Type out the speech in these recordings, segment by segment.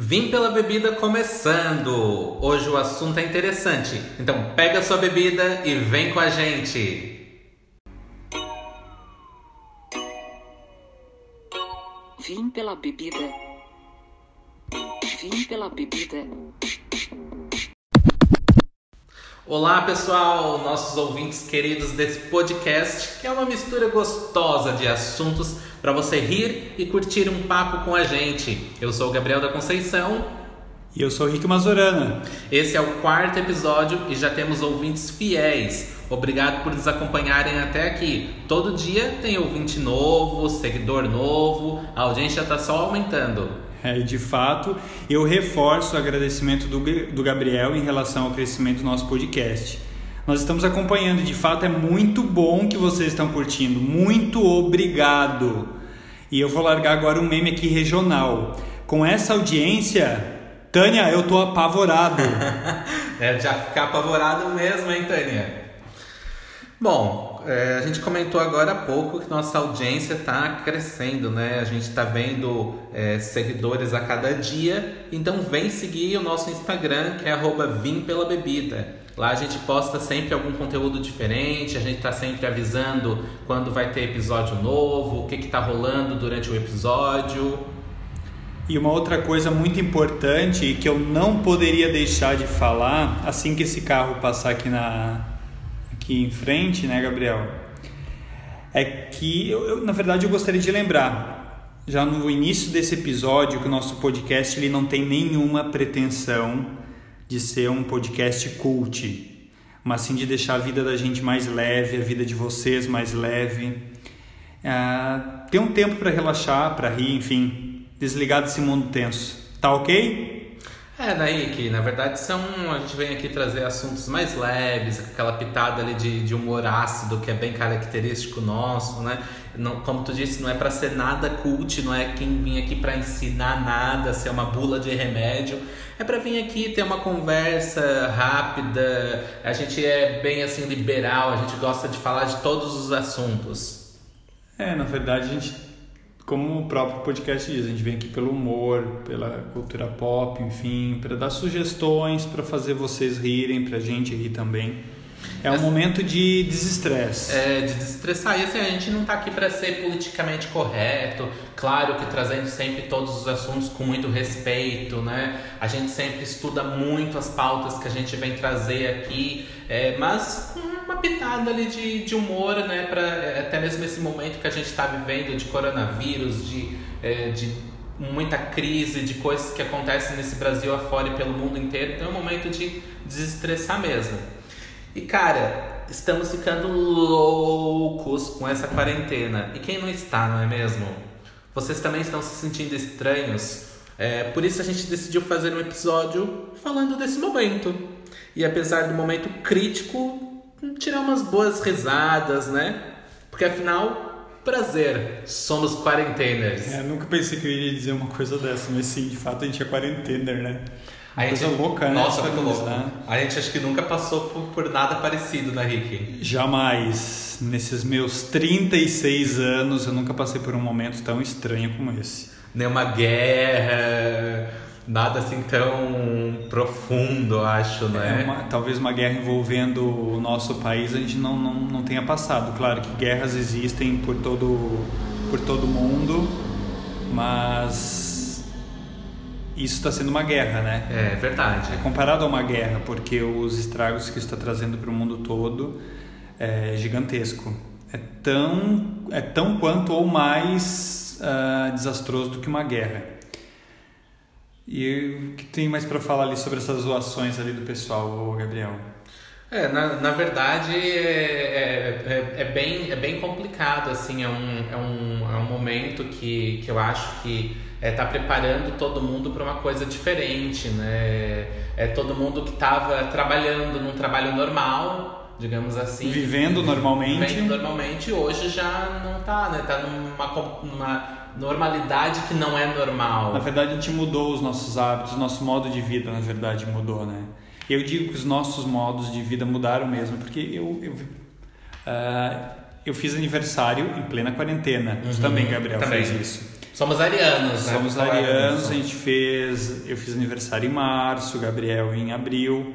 Vim pela bebida começando. Hoje o assunto é interessante. Então pega sua bebida e vem com a gente. Vim pela bebida. Vim pela bebida. Olá, pessoal, nossos ouvintes queridos desse podcast, que é uma mistura gostosa de assuntos para você rir e curtir um papo com a gente. Eu sou o Gabriel da Conceição. E eu sou o Rick Mazorana. Esse é o quarto episódio e já temos ouvintes fiéis. Obrigado por nos acompanharem até aqui. Todo dia tem ouvinte novo, seguidor novo, a audiência está só aumentando. É, de fato, eu reforço o agradecimento do, do Gabriel em relação ao crescimento do nosso podcast. Nós estamos acompanhando, de fato é muito bom que vocês estão curtindo. Muito obrigado! E eu vou largar agora um meme aqui regional. Com essa audiência, Tânia, eu tô apavorado. é já ficar apavorado mesmo, hein, Tânia? Bom, é, a gente comentou agora há pouco que nossa audiência está crescendo, né? A gente está vendo é, seguidores a cada dia, então vem seguir o nosso Instagram, que é @vimpelabebida. Lá a gente posta sempre algum conteúdo diferente, a gente está sempre avisando quando vai ter episódio novo, o que está rolando durante o episódio. E uma outra coisa muito importante que eu não poderia deixar de falar assim que esse carro passar aqui na, aqui em frente, né, Gabriel? É que eu, eu, na verdade eu gostaria de lembrar já no início desse episódio que o nosso podcast ele não tem nenhuma pretensão de ser um podcast cult, mas sim de deixar a vida da gente mais leve, a vida de vocês mais leve. É, ter um tempo para relaxar, para rir, enfim, desligar desse mundo tenso. Tá ok? É, daí que na verdade são. A gente vem aqui trazer assuntos mais leves, aquela pitada ali de, de humor ácido que é bem característico nosso, né? Não, como tu disse, não é para ser nada cult, não é quem vim aqui para ensinar nada, ser uma bula de remédio. É para vir aqui ter uma conversa rápida. A gente é bem assim liberal, a gente gosta de falar de todos os assuntos. É, na verdade a gente como o próprio podcast diz, a gente vem aqui pelo humor, pela cultura pop, enfim, para dar sugestões, para fazer vocês rirem, para a gente rir também. É um momento de desestresse. É, de desestressar. E assim, a gente não está aqui para ser politicamente correto. Claro que trazendo sempre todos os assuntos com muito respeito, né? A gente sempre estuda muito as pautas que a gente vem trazer aqui, é, mas com uma pitada ali de, de humor, né? Pra, é, até mesmo esse momento que a gente está vivendo de coronavírus, de, é, de muita crise, de coisas que acontecem nesse Brasil afora e pelo mundo inteiro. Então é um momento de desestressar mesmo. E cara, estamos ficando loucos com essa quarentena. E quem não está, não é mesmo? Vocês também estão se sentindo estranhos. É, por isso a gente decidiu fazer um episódio falando desse momento. E apesar do momento crítico, tirar umas boas risadas, né? Porque afinal, prazer, somos quarenteners. É, nunca pensei que eu iria dizer uma coisa dessa, mas sim, de fato a gente é quarentener, né? A gente, coisa louca, né? Nossa, muito louco. Né? A gente acho que nunca passou por, por nada parecido, né, Rick? Jamais. Nesses meus 36 anos, eu nunca passei por um momento tão estranho como esse. Nenhuma guerra, nada assim tão profundo, acho, né? É uma, talvez uma guerra envolvendo o nosso país a gente não, não, não tenha passado. Claro que guerras existem por todo, por todo mundo, mas isso está sendo uma guerra, né? É verdade. É comparado a uma guerra, porque os estragos que isso está trazendo para o mundo todo é gigantesco. É tão, é tão quanto ou mais uh, desastroso do que uma guerra. E o que tem mais para falar ali sobre essas zoações ali do pessoal, Gabriel? É, na, na verdade é, é, é, bem, é bem complicado, assim, é um, é um, é um momento que, que eu acho que é, tá preparando todo mundo para uma coisa diferente, né? É todo mundo que estava trabalhando num trabalho normal, digamos assim. Vivendo normalmente. Vivendo normalmente, hoje já não tá, né? Tá numa, numa normalidade que não é normal. Na verdade, a gente mudou os nossos hábitos, o nosso modo de vida, na verdade, mudou, né? Eu digo que os nossos modos de vida mudaram mesmo, porque eu, eu, uh, eu fiz aniversário em plena quarentena. Uhum, também, Gabriel, também. fez isso. Somos arianos, né? Somos falar arianos, a gente fez. Eu fiz aniversário em março, Gabriel em abril.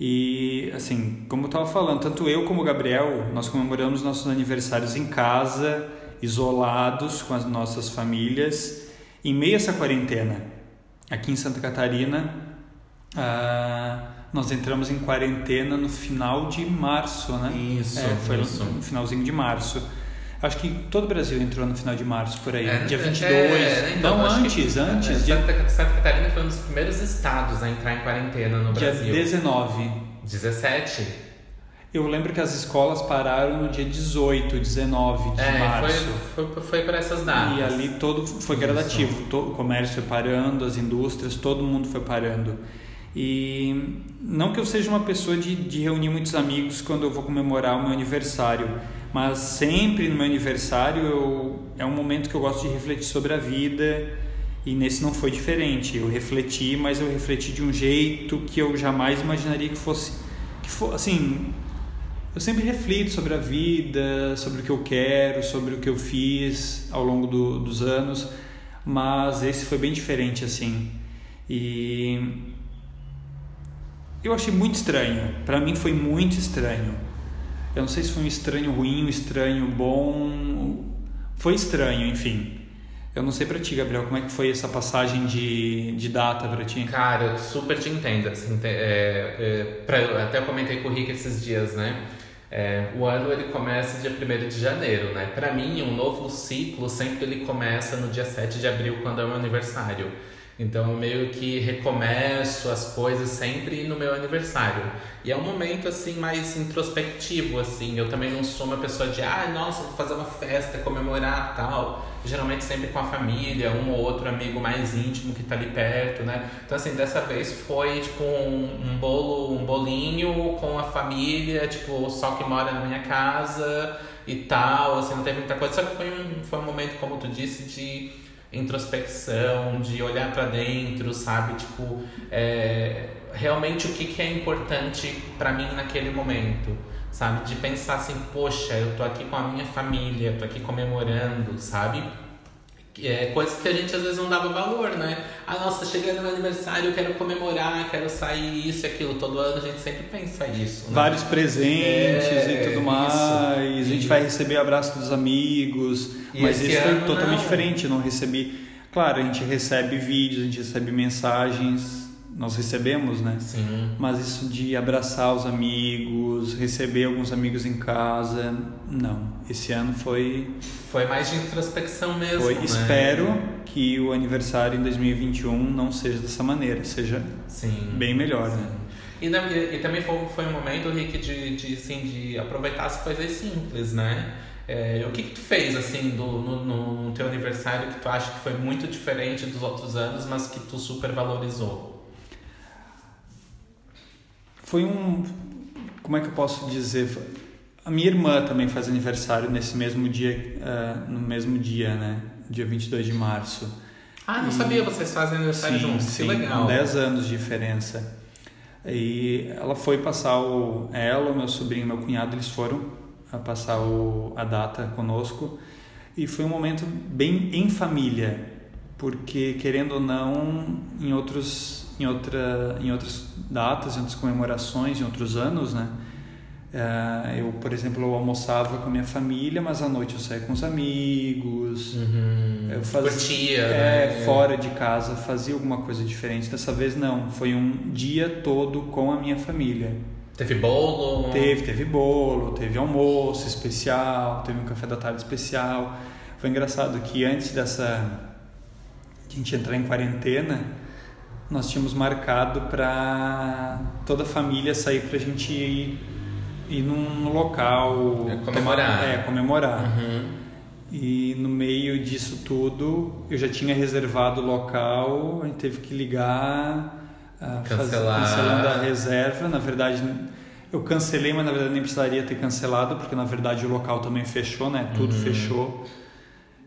E assim, como eu estava falando, tanto eu como o Gabriel, nós comemoramos nossos aniversários em casa, isolados com as nossas famílias, em meio a essa quarentena. Aqui em Santa Catarina, ah, nós entramos em quarentena no final de março, né? Isso, É, foi isso. no finalzinho de março. Acho que todo o Brasil entrou no final de março, por aí. É, dia é, 22. é, então, não, acho que- antes, é, antes. dia, Santa, Catarina foi um dos primeiros estados a entrar em quarentena no dia Brasil. 19. 17? Eu lembro que as escolas pararam no dia 18, 19 de É, março. foi, foi, foi por essas datas. E ali todo foi Isso. gradativo, todo o comércio foi parando, as indústrias, todo mundo foi parando. E não que eu seja uma pessoa de, de reunir muitos amigos quando eu vou comemorar o meu aniversário, mas sempre no meu aniversário eu, é um momento que eu gosto de refletir sobre a vida e nesse não foi diferente. Eu refleti, mas eu refleti de um jeito que eu jamais imaginaria que fosse, que for, assim, eu sempre reflito sobre a vida, sobre o que eu quero, sobre o que eu fiz ao longo do, dos anos, mas esse foi bem diferente assim. E eu achei muito estranho. Para mim foi muito estranho. Eu não sei se foi um estranho ruim, um estranho bom. Foi estranho, enfim. Eu não sei pra ti, Gabriel, como é que foi essa passagem de, de data pra ti? Cara, eu super te entendo. Assim, é, é, pra- até eu comentei com o Rick esses dias, né? É, o ano ele começa dia 1 de janeiro, né? Pra mim, um novo ciclo sempre ele começa no dia 7 de abril, quando é o meu aniversário. Então, eu meio que recomeço as coisas sempre no meu aniversário. E é um momento, assim, mais introspectivo, assim. Eu também não sou uma pessoa de, ah, nossa, vou fazer uma festa, comemorar, tal. Geralmente sempre com a família, um ou outro amigo mais íntimo que tá ali perto, né? Então, assim, dessa vez foi, tipo, um, um bolo, um bolinho com a família, tipo, só que mora na minha casa e tal, assim, não teve muita coisa. Só que foi um, foi um momento, como tu disse, de introspecção, de olhar pra dentro, sabe? Tipo, é, realmente o que, que é importante pra mim naquele momento, sabe? De pensar assim, poxa, eu tô aqui com a minha família, tô aqui comemorando, sabe? É, coisas que a gente às vezes não dava valor, né? Ah, nossa, chegando no aniversário, eu quero comemorar, quero sair, isso e aquilo. Todo ano a gente sempre pensa isso. Né? Vários presentes É, e tudo isso. mais. A gente E- vai receber abraço dos amigos. E mas isso foi ano, totalmente não. diferente. Eu não recebi. Claro, a gente recebe vídeos, a gente recebe mensagens. Nós recebemos, né? Sim. Mas isso de abraçar os amigos, receber alguns amigos em casa, não. Esse ano foi. Foi mais de introspecção mesmo. foi né? Espero que o aniversário em 2021 não seja dessa maneira, seja Sim. bem melhor, Sim. né? E, e- também foi, foi um momento, Rick, de, de, assim, de aproveitar as coisas simples, né? É, o que, que tu fez, assim, do, no, no teu aniversário que tu acha que foi muito diferente dos outros anos, mas que tu super valorizou? Foi um. Como é que eu posso dizer? A minha irmã também faz aniversário nesse mesmo dia, ah, no mesmo dia, né? Dia 22 de março. Ah, não E- sabia, vocês fazem aniversário juntos, sim, que legal. com 10 anos de diferença. E ela foi passar o. Ela, o meu sobrinho e meu cunhado, eles foram a passar o, a data conosco. E foi um momento bem em família, porque querendo ou não, em outros em outra em outras datas, em outras comemorações, em outros anos, né? Eh, eu, por exemplo, eu almoçava com a minha família, mas à noite eu saía com os amigos. Uhum. Eu fazia, Curtia, é, né? fora de casa, fazia alguma coisa diferente. Dessa vez não, foi um dia todo com a minha família. Teve bolo? Teve, teve bolo, teve almoço especial, teve um café da tarde especial. Foi engraçado que antes dessa de a gente entrar em quarentena, nós tínhamos marcado para toda a família sair pra gente ir, ir num local É, comemorar. tomar- é, comemorar. Uhum. E no meio disso tudo, eu já tinha reservado o local, a gente teve que ligar, ah, Cancelar. cancelando a reserva. Na verdade, eu cancelei, mas na verdade nem precisaria ter cancelado, porque na verdade o local também fechou, né? Tudo Uhum. fechou.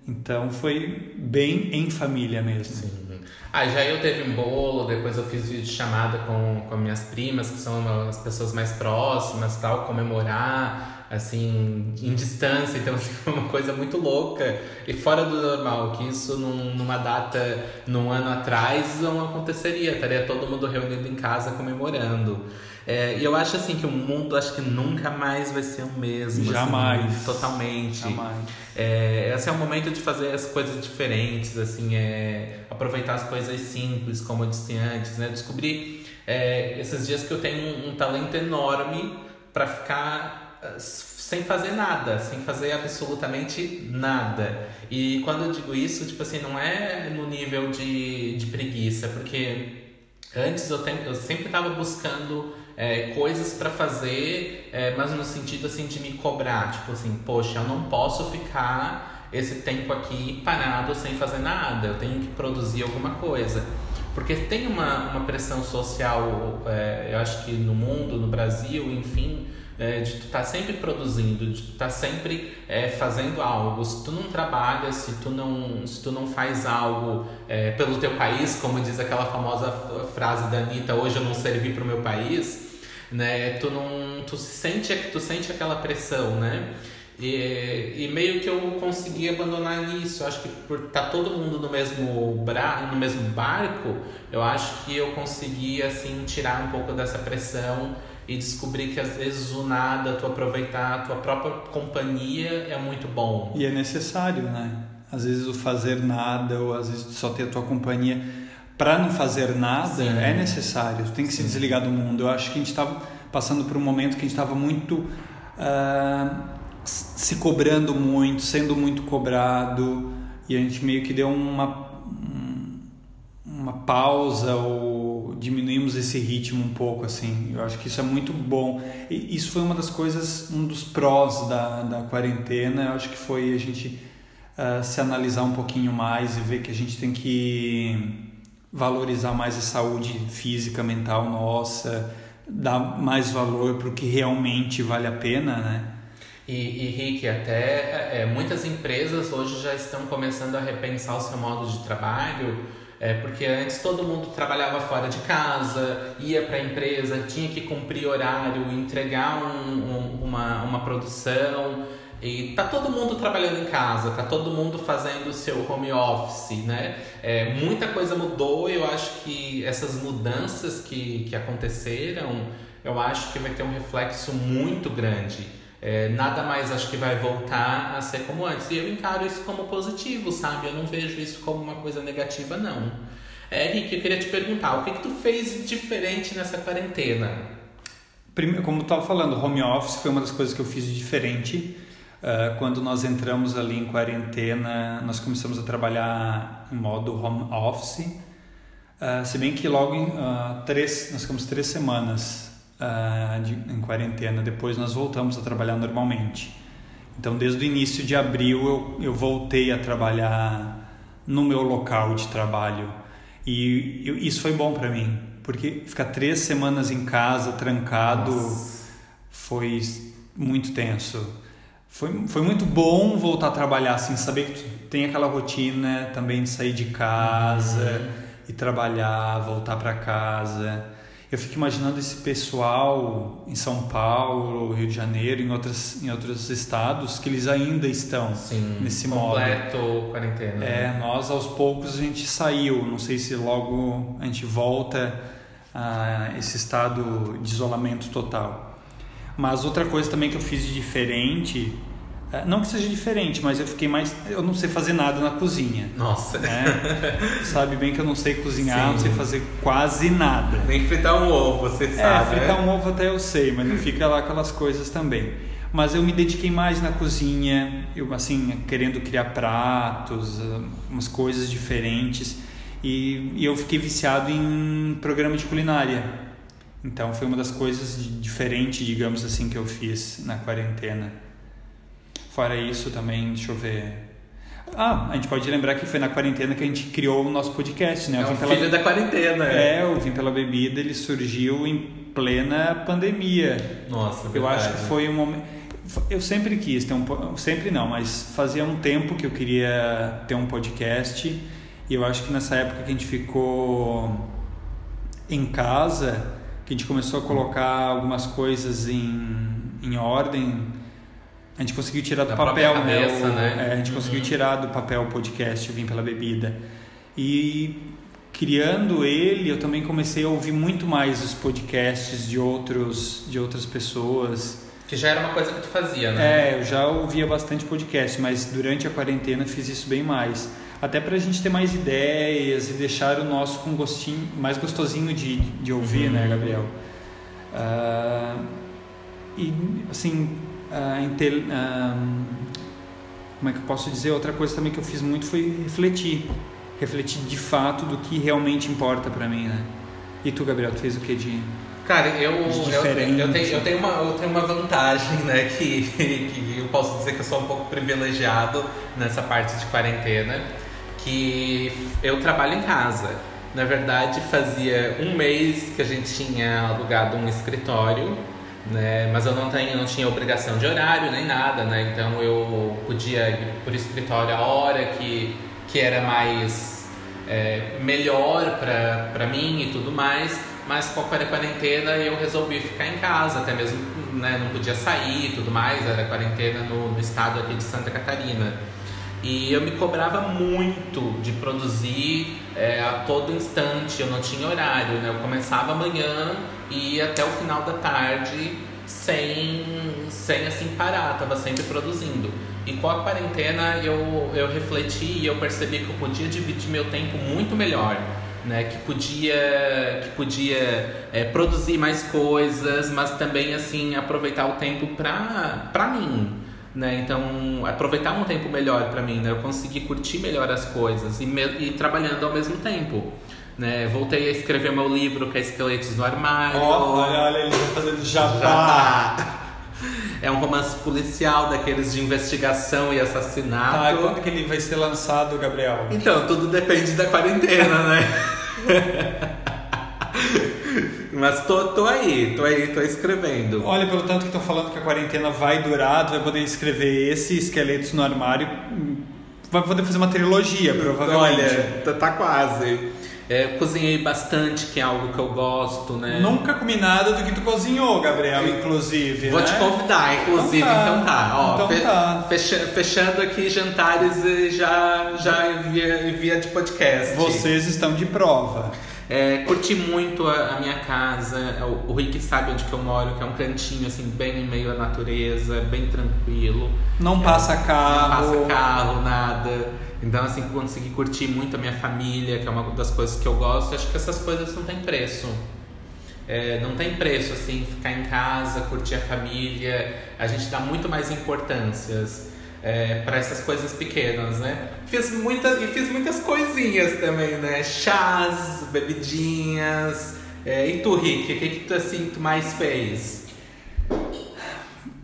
Então foi bem em família mesmo. Sim. Ah, já eu teve um bolo, depois eu fiz vídeo chamada com, com minhas primas, que são as pessoas mais próximas tal, comemorar. assim, em distância, então assim, foi uma coisa muito louca e fora do normal, que isso num, numa data, num ano atrás, não aconteceria, estaria todo mundo reunido em casa comemorando. É, e eu acho assim que o mundo acho que nunca mais vai ser o mesmo. assim, Jamais. totalmente. Jamais. É, esse é o momento de fazer as coisas diferentes, assim, é, aproveitar as coisas simples, como eu disse antes, né? Descobri é, esses dias que eu tenho um, um talento enorme para ficar ah, sem fazer nada, sem fazer absolutamente nada. E quando eu digo isso, tipo assim, não é no nível de, de preguiça, porque antes eu, tem, eu sempre estava buscando é, coisas para fazer, é, mas no sentido assim de me cobrar, tipo assim, poxa, eu não posso ficar esse tempo aqui parado sem fazer nada, eu tenho que produzir alguma coisa. Porque tem uma, uma pressão social, é, eu acho que no mundo, no Brasil, enfim, é, de tu estar tá sempre produzindo, de tu estar tá sempre é, fazendo algo. Se tu não trabalha, se tu não, se tu não faz algo é, pelo teu país, como diz aquela famosa frase da Anitta, hoje eu não servi para o meu país, né? Tu não, tu sente, tu sente aquela pressão, né? E, e meio que eu consegui abandonar nisso. Acho que por estar tá todo mundo no mesmo, bra, no mesmo barco, eu acho que eu consegui assim tirar um pouco dessa pressão e descobrir que às vezes o nada, tu aproveitar a tua própria companhia é muito bom. E é necessário, né? Às vezes o fazer nada ou às vezes só ter a tua companhia para não fazer nada Sim. é necessário. Tu tem que Sim. se desligar do mundo. Eu acho que a gente estava passando por um momento que a gente estava muito uh, se cobrando muito, sendo muito cobrado, e a gente meio que deu uma, uma pausa ou diminuímos esse ritmo um pouco, assim. Eu acho que isso é muito bom. E isso foi uma das coisas, um dos prós da, da quarentena, eu acho que foi a gente uh, se analisar um pouquinho mais e ver que a gente tem que valorizar mais a saúde física, mental nossa, dar mais valor para o que realmente vale a pena, né? E, e Rick, até é, muitas empresas hoje já estão começando a repensar o seu modo de trabalho, é, porque antes todo mundo trabalhava fora de casa, ia para a empresa, tinha que cumprir horário, entregar um, um, uma, uma produção. E tá todo mundo trabalhando em casa, tá todo mundo fazendo o seu home office, né? É, muita coisa mudou e eu acho que essas mudanças que, que aconteceram, eu acho que vai ter um reflexo muito grande é, nada mais acho que vai voltar a ser como antes. E eu encaro isso como positivo, sabe? Eu não vejo isso como uma coisa negativa, não. É, Rick, eu queria te perguntar, o que, que tu fez diferente nessa quarentena? Primeiro, como eu estava falando, home office foi uma das coisas que eu fiz diferente. Uh, quando nós entramos ali em quarentena, nós começamos a trabalhar em modo home office. Uh, se bem que logo em uh, três, nós ficamos três semanas uh, de, em quarentena. Depois nós voltamos a trabalhar normalmente. Então, desde o início de abril, eu, eu voltei a trabalhar no meu local de trabalho. E eu, isso foi bom para mim, porque ficar três semanas em casa, trancado, Nossa. foi muito tenso. Foi, foi muito bom voltar a trabalhar, assim, saber que tem aquela rotina também de sair de casa uhum. e trabalhar, voltar para casa eu fico imaginando esse pessoal em São Paulo, Rio de Janeiro, em outros, em outros estados, que eles ainda estão Sim, nesse completo modo. quarentena. É, né? nós aos poucos a gente saiu, não sei se logo a gente volta a esse estado de isolamento total. Mas outra coisa também que eu fiz de diferente não que seja diferente, mas eu fiquei mais. Eu não sei fazer nada na cozinha. Nossa. Né? Sabe bem que eu não sei cozinhar, Sim. não sei fazer quase nada. Nem fritar um ovo, você é, sabe. É, fritar um ovo até eu sei, mas não fica lá aquelas coisas também. Mas eu me dediquei mais na cozinha, eu assim, querendo criar pratos, umas coisas diferentes. E, e eu fiquei viciado em programa de culinária. Então foi uma das coisas diferentes, digamos assim, que eu fiz na quarentena. Fora isso também, deixa eu ver. Ah, a gente pode lembrar que foi na quarentena que a gente criou o nosso podcast, né? É o pela... filho da quarentena. É, o Vim Pela Bebida, ele surgiu em plena pandemia. Nossa, Eu acho que foi um momento... Eu sempre quis ter um... Sempre não, mas fazia um tempo que eu queria ter um podcast e eu acho que nessa época que a gente ficou em casa, que a gente começou a colocar algumas coisas em, em ordem A gente conseguiu tirar do Da papel, própria né? cabeça, o- né? é, a gente conseguiu Uhum. tirar do papel o podcast Vim Pela Bebida. E criando ele, eu também comecei a ouvir muito mais os podcasts de, outros, de outras pessoas. Que já era uma coisa que tu fazia, né? É, eu já ouvia bastante podcast, mas durante a quarentena fiz isso bem mais. Até pra gente ter mais ideias e deixar o nosso com gostinho, mais gostosinho de, de ouvir, né, Gabriel? Ah, e, assim, ah, inte- ah, como é que eu posso dizer? Outra coisa também que eu fiz muito foi refletir. Refletir de fato do que realmente importa pra mim, né? E tu, Gabriel, tu fez o que de... Cara, eu, eu, eu, Diferente. tenho, eu, tenho uma, eu tenho uma vantagem, né? Que, que eu posso dizer que eu sou um pouco privilegiado nessa parte de quarentena. Que eu trabalho em casa. Na verdade, fazia um mês que a gente tinha alugado um escritório, né? Mas eu não, tenho, não tinha obrigação de horário nem nada, né? Então eu podia ir por escritório a hora que, que era mais é, melhor pra mim e tudo mais, mas com a quarentena eu resolvi ficar em casa, até mesmo né, não podia sair e tudo mais, era quarentena no, no estado aqui de Santa Catarina. E eu me cobrava muito de produzir é, a todo instante, eu não tinha horário, né? Eu começava amanhã e ia até o final da tarde sem, sem assim parar, tava sempre produzindo. E com a quarentena eu, eu refleti e eu percebi que eu podia dividir meu tempo muito melhor. Né, que podia, que podia é, produzir mais coisas, mas também assim aproveitar o tempo pra, pra mim, né? Então, aproveitar um tempo melhor para mim, né? Eu consegui curtir melhor as coisas e, me- e trabalhando ao mesmo tempo, né? Voltei a escrever meu livro que é Esqueletos no Armário. olha, ele tá fazendo Já tá. É um romance policial daqueles de investigação e Ah, assassinato. e quando que ele vai ser lançado, Gabriel? Então, tudo depende da quarentena, né? Mas tô, tô aí, tô aí, tô escrevendo. Olha, pelo tanto que estão falando que a quarentena vai durar, tu vai poder escrever esse Esqueletos no Armário. Vai poder fazer uma trilogia, provavelmente. Olha, tá, tá quase. É, cozinhei bastante, que é algo que eu gosto, né? Nunca comi nada do que tu cozinhou, Gabriel, inclusive. Vou né? te convidar, inclusive, Então tá. então tá. Ó, Então fe- tá. fecha- fechando aqui jantares e já, já via, via de podcast. Vocês estão de prova. É, curti muito a, a minha casa. O, o Rick sabe onde que eu moro, que é um cantinho assim, bem em meio à natureza, bem tranquilo. Não passa carro. Não passa carro, nada. Então, assim, consegui curtir muito a minha família, que é uma das coisas que eu gosto. Acho que essas coisas não tem preço. É, não tem preço, assim, ficar em casa, curtir a família. A gente dá muito mais importâncias é, para essas coisas pequenas, né? Fiz muitas, e fiz muitas coisinhas também, né? Chás, bebidinhas. É, e tu, Rick, o que, que tu, assim, tu mais fez?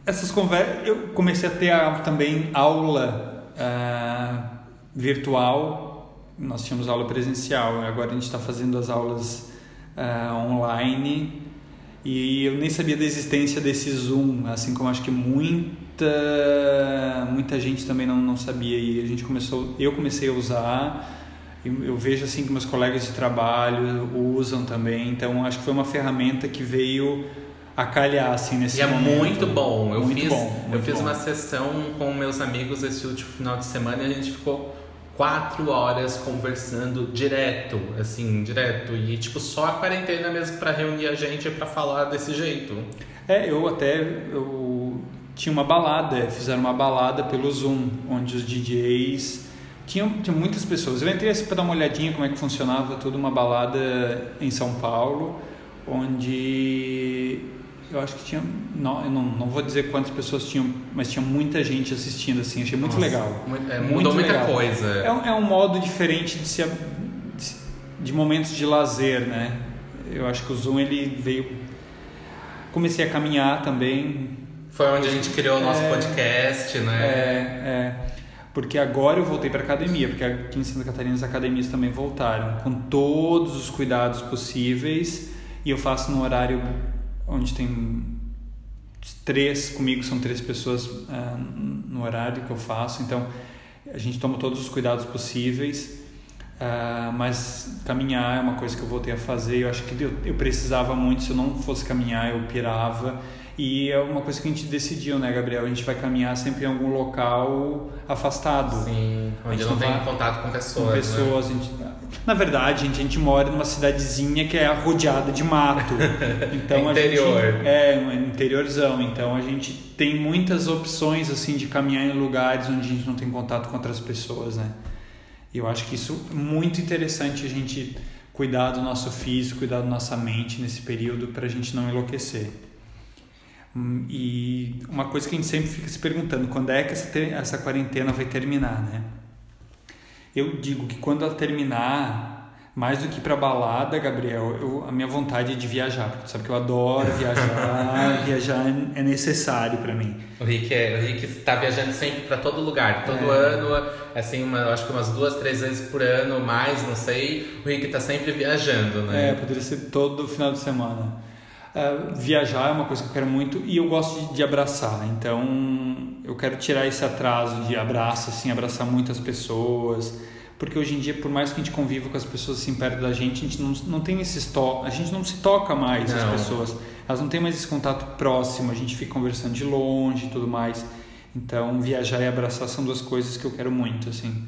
Essas conversas. Eu comecei a ter a- também aula ah, virtual. Nós tínhamos aula presencial. Agora a gente está fazendo as aulas ah, online. E eu nem sabia da existência desse Zoom, assim como acho que muita muita gente também não, não sabia. E a gente começou, eu comecei a usar. e Eu vejo assim que meus colegas de trabalho usam também. Então acho que foi uma ferramenta que veio a calhar assim nesse E é momento. muito bom. Eu Muito fiz, bom, eu fiz bom. uma sessão com meus amigos esse último final de semana e a gente ficou quatro horas conversando direto, assim, direto. E tipo, só a quarentena mesmo pra reunir a gente pra falar desse jeito. É, eu até eu tinha uma balada, fizeram uma balada pelo Zoom, onde os DJs tinham, tinha muitas pessoas. Eu entrei assim para dar uma olhadinha como é que funcionava tudo uma balada em São Paulo, onde eu acho que tinha, não, eu não, não vou dizer quantas pessoas tinham, mas tinha muita gente assistindo assim, achei muito Nossa, legal. é, Muito mudou muita legal. coisa. É um, é um modo diferente de, se, de momentos de lazer, né? Eu acho que o Zoom ele veio. Comecei a caminhar também. Foi onde a gente criou o nosso É. podcast, É, né? é, porque agora eu voltei para academia, porque aqui em Santa Catarina as academias também voltaram, com todos os cuidados possíveis. E eu faço no horário onde tem três comigo são três pessoas ah, no horário que eu faço então a gente toma todos os cuidados possíveis ah, mas caminhar é uma coisa que eu voltei a fazer eu acho que eu, eu precisava muito se eu não fosse caminhar eu pirava E é uma coisa que a gente decidiu, né, Gabriel? A gente vai caminhar sempre em algum local afastado. Sim, A onde gente não não tem contato com pessoas. Com né? pessoas, a gente... Na verdade, gente, a gente mora numa cidadezinha que é rodeada de mato. Então É a gente- interior. é, um interiorzão. Então a gente tem muitas opções assim de caminhar em lugares onde a gente não tem contato com outras pessoas, né? E eu acho que isso é muito interessante a gente cuidar do nosso físico, cuidar da nossa mente nesse período para a gente não enlouquecer. Hum, E uma coisa que a gente sempre fica se perguntando, quando é que essa, essa quarentena vai terminar, né? Eu digo que quando ela terminar, mais do que para balada, Gabriel, eu, a minha vontade é de viajar, porque tu sabe que eu adoro viajar, viajar é necessário para mim. O Rick, é, o Rick tá viajando sempre para todo lugar. Todo É. ano, assim, uma, acho que umas duas, três vezes por ano, mais, não sei. O Rick tá sempre viajando, É, né? poderia ser todo final de semana. É, viajar é uma coisa que eu quero muito e eu gosto de, de abraçar. Então, eu quero tirar esse atraso de abraço, assim, abraçar muitas pessoas. Porque hoje em dia, por mais que a gente conviva com as pessoas assim perto da gente, a gente não, não tem esses to a gente não se toca mais Não. as pessoas. Elas não têm mais esse contato próximo, a gente fica conversando de longe e tudo mais. Então, viajar e abraçar são duas coisas que eu quero muito, assim.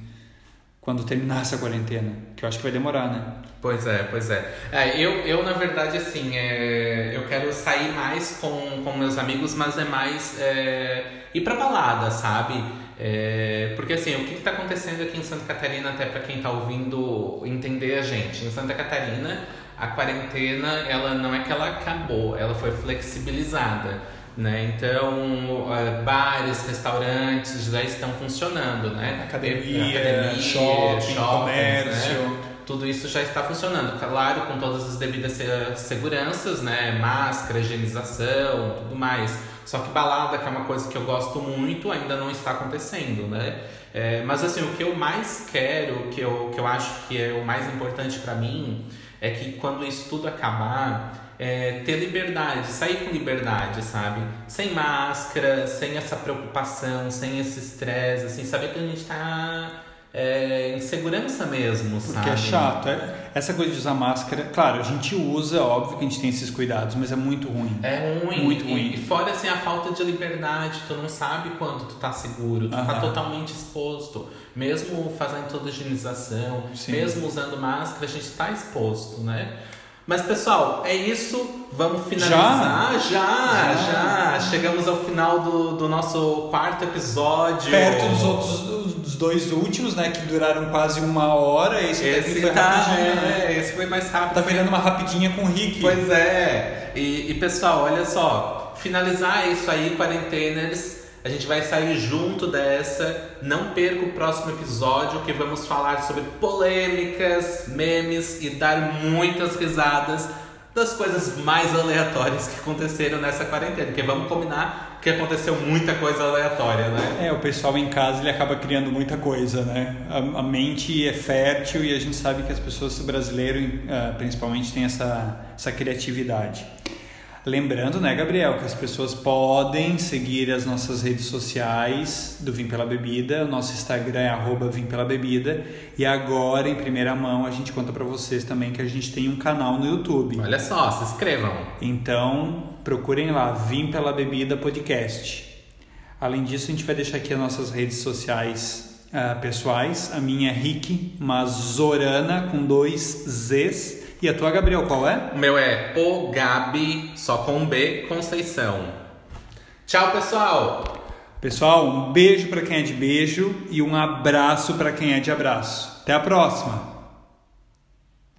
Quando terminar essa quarentena, que eu acho que vai demorar, né? Pois é, pois é. É, eu, eu, na verdade, assim, é, eu quero sair mais com, com meus amigos, mas é mais é, ir pra balada, sabe? É, porque, assim, o que, que tá acontecendo aqui em Santa Catarina, até pra quem tá ouvindo entender a gente. Em Santa Catarina, a quarentena, ela não é que ela acabou, ela foi flexibilizada. Né? Então, bares, restaurantes já estão funcionando, né? Academia, shopping, comércio. né? tudo isso já está funcionando. Claro, com todas as devidas se- seguranças, né? Máscara, higienização, tudo mais. Só que balada, que é uma coisa que eu gosto muito, ainda não está acontecendo, né? É, mas assim, o que eu mais quero, o que eu, que eu acho que é o mais importante para mim, é que quando isso tudo acabar, é, ter liberdade, sair com liberdade, sabe? Sem máscara, sem essa preocupação, sem esse estresse, assim, saber que a gente tá é, em segurança mesmo, sabe? Porque é chato. é- essa coisa de usar máscara, claro, a gente usa, óbvio que a gente tem esses cuidados, mas é muito ruim. É ruim. Muito E- ruim. E, fora assim a falta de liberdade, tu não sabe quando tu tá seguro, tu tá Aham. totalmente exposto. Mesmo fazendo toda a higienização, Sim. mesmo usando máscara, a gente tá exposto, né? Mas pessoal, é isso. Vamos finalizar. Já, já. Chegamos ao final do, do nosso quarto episódio. Perto dos outros dos dois últimos, né, que duraram quase uma hora, esse, Esse foi tá, rapidinho, né? é, esse foi mais rápido. Tá virando uma rapidinha com o Rick. Pois é. E, e, pessoal, olha só. Finalizar isso aí, quarenteners. A gente vai sair junto dessa. Não perca o próximo episódio que vamos falar sobre polêmicas, memes e dar muitas risadas das coisas mais aleatórias que aconteceram nessa quarentena. Porque vamos combinar que aconteceu muita coisa aleatória, né? É, o pessoal em casa ele acaba criando muita coisa, né? A, a mente é fértil e a gente sabe que as pessoas brasileiras, ah, principalmente, têm essa, essa criatividade. Lembrando, né, Gabriel, que as pessoas podem seguir as nossas redes sociais do Vim Pela Bebida. O nosso Instagram é arroba Vim Pela Bebida. E agora, em primeira mão, a gente conta pra vocês também que a gente tem um canal no YouTube. Olha só, se inscrevam. Então, procurem lá, Vim Pela Bebida Podcast. Além disso, a gente vai deixar aqui as nossas redes sociais ah, pessoais. A minha é Rick Mazorana, com dois Zs. E a tua, Gabriel, qual é? O meu é o Gabi, só com um B, Conceição. Tchau, pessoal! Pessoal, um beijo para quem é de beijo e um abraço para quem é de abraço. Até a próxima!